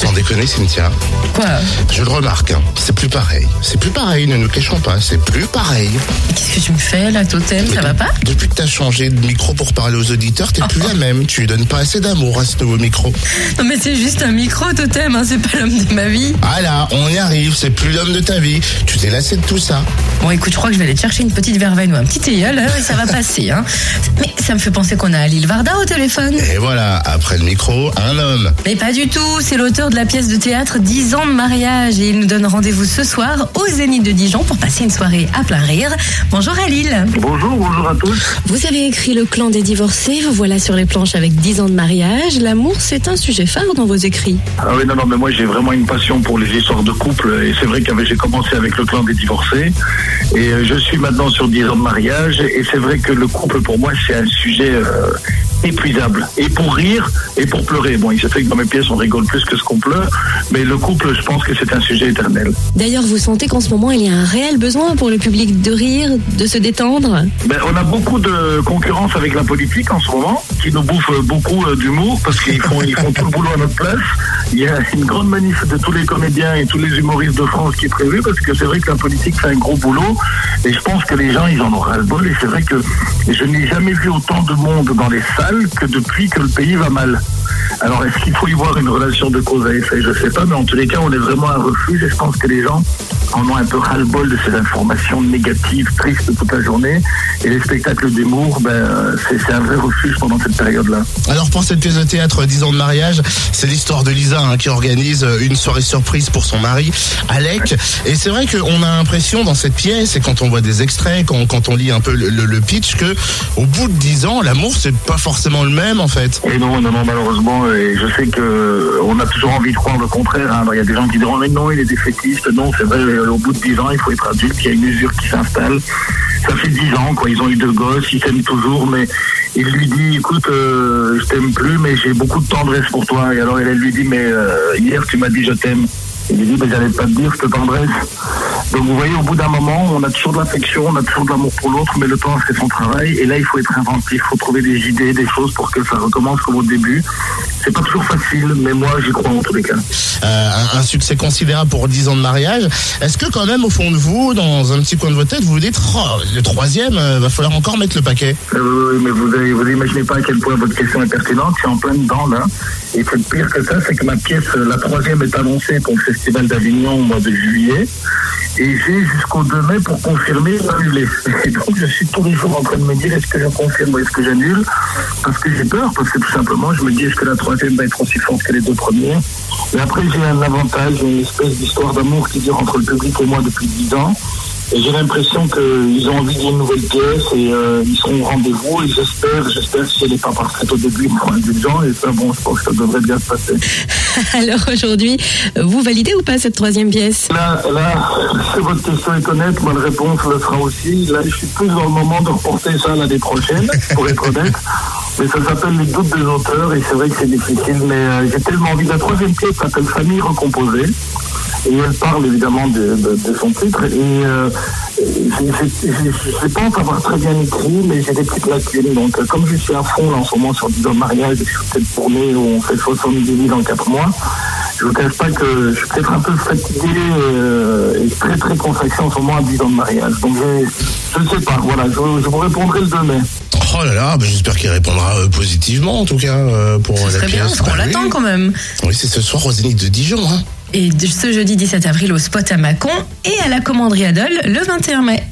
Sans déconner, Cynthia, Quoi je le remarque, hein, c'est plus pareil. C'est plus pareil, ne nous cachons pas, c'est plus pareil. Qu'est-ce que tu me fais là, Totem? Ça va pas? Depuis que t'as changé de micro pour parler aux auditeurs, t'es plus la même. Tu lui donnes pas assez d'amour à ce nouveau micro. Non mais c'est juste un micro, Totem, hein, c'est pas l'homme de ma vie. Ah là, on y arrive, c'est plus l'homme de ta vie. Tu t'es lassé de tout ça. Bon écoute, je crois que je vais aller te chercher une petite verveine ou un petit tilleul, hein, et ça va passer. Hein. Mais ça me fait penser qu'on a Lille Varda au téléphone. Et voilà, après le micro, un homme. Mais pas du tout, c'est l'auteur de la pièce de théâtre 10 ans de mariage et il nous donne rendez-vous ce soir au Zénith de Dijon pour passer une soirée à plein rire. Bonjour Alil. Bonjour, bonjour à tous. Vous avez écrit Le clan des divorcés, vous voilà sur les planches avec 10 ans de mariage. L'amour, c'est un sujet phare dans vos écrits. Ah oui, non, non, mais moi j'ai vraiment une passion pour les histoires de couple et c'est vrai que j'ai commencé avec le clan des divorcés et euh, je suis maintenant sur 10 ans de mariage et c'est vrai que le couple pour moi c'est un sujet euh, épuisable et pour rire et pour pleurer. Bon, il se fait que dans mes pièces on rigole plus que ce qu'on pleure, mais le couple je pense que c'est un sujet éternel. D'ailleurs, vous sentez qu'en ce moment, il y a un réel besoin pour le public de rire, de se détendre Ben, on a beaucoup de concurrence avec la politique en ce moment, qui nous bouffe beaucoup euh, d'humour parce qu'ils font, ils font tout le boulot à notre place. Il y a une grande manif de tous les comédiens et tous les humoristes de France qui est prévue parce que c'est vrai que la politique fait un gros boulot et je pense que les gens ils en ont ras le bol et c'est vrai que je n'ai jamais vu autant de monde dans les salles que depuis que le pays va mal. Alors est-ce qu'il faut y voir une relation de cause à effet? Je sais pas, mais en tous les cas on est vraiment un refuge et je pense que les gens en ont un peu ras-le-bol de ces informations négatives, tristes toute la journée. Et les spectacles d'humour, ben, c'est un vrai refuge pendant cette période-là. Alors pour cette pièce de théâtre 10 ans de mariage, c'est l'histoire de Lisa hein, qui organise euh, une soirée surprise pour son mari, Alec. Et c'est vrai qu'on a l'impression dans cette pièce, et quand on voit des extraits, quand, quand on lit un peu le, le- le pitch, que au bout de 10 ans, l'amour c'est pas forcément le même en fait. Et non, non, non, malheureusement, et je sais que euh, on a toujours envie de croire le contraire. hein. Il y a des gens qui diront, mais non, il est défaitiste. Non, c'est vrai, au bout de 10 ans, il faut être adulte, il y a une usure qui s'installe. Ça fait 10 ans, quoi. Ils ont eu deux gosses, ils s'aiment toujours, mais il lui dit, écoute, euh, je t'aime plus, mais j'ai beaucoup de tendresse pour toi. Et alors, elle, lui dit, mais euh, hier, tu m'as dit, je t'aime. Il lui dit, mais j'allais pas te dire cette tendresse. Donc, vous voyez, au bout d'un moment, on a toujours de l'affection, on a toujours de l'amour pour l'autre, mais le temps fait son travail. Et là, il faut être inventif, il faut trouver des idées, des choses pour que ça recommence comme au début. C'est pas toujours facile, mais moi, j'y crois en tous les cas. Euh, un, un succès considérable pour 10 ans de mariage. Est-ce que quand même au fond de vous, dans un petit coin de votre tête, vous vous dites, oh, le troisième, euh, va falloir encore mettre le paquet? Euh, oui, mais vous vous imaginez pas à quel point votre question est pertinente. Je suis en plein dedans, là. Et c'est pire que ça, c'est que ma pièce, euh, la troisième, est annoncée pour le Festival d'Avignon au mois de juillet. Et j'ai jusqu'au 2 mai pour confirmer ou annuler. Et donc, je suis tous les jours en train de me dire est-ce que je confirme ou est-ce que j'annule? Parce que j'ai peur, parce que tout simplement, je me dis est-ce que la troisième va être aussi forte que les deux premières Et après, j'ai un avantage, une espèce d'histoire d'amour qui dure entre le public et moi depuis 10 ans. Et j'ai l'impression qu'ils ont envie d'une nouvelle pièce et euh, ils seront au rendez-vous et j'espère, j'espère que si elle n'est pas parfaite au début, ils seront indulgents et ça, bon, je pense que ça devrait bien se passer. Alors aujourd'hui, vous validez ou pas cette troisième pièce? Là, là, si votre question est honnête, ma réponse le sera aussi. Là, je suis plus dans le moment de reporter ça l'année prochaine, pour être honnête. Mais ça s'appelle Les doutes des auteurs et c'est vrai que c'est difficile, mais euh, j'ai tellement envie. La troisième pièce s'appelle Famille recomposée. Et elle parle évidemment de, son titre. Et euh, je- je pense avoir très bien écrit, mais j'ai des petites lacunes. Donc, euh, comme je suis à fond là, en ce moment sur 10 ans de mariage et sur cette tournée où on fait 70 000 en 4 mois, je ne vous cache pas que je suis peut-être un peu fatigué et très très consacré en ce moment à 10 ans de mariage. Donc, je ne sais pas. Voilà, je, je vous répondrai le 2 mai. Oh là là, bah, j'espère qu'il répondra euh, positivement en tout cas euh, pour Ce la pièce. bien, parce qu'on Bah l'attend oui. quand même. Oui, c'est ce soir au Zénith de Dijon. Hein. Et ce jeudi 17 avril au spot à Mâcon et à la commanderie Adol le 21 mai.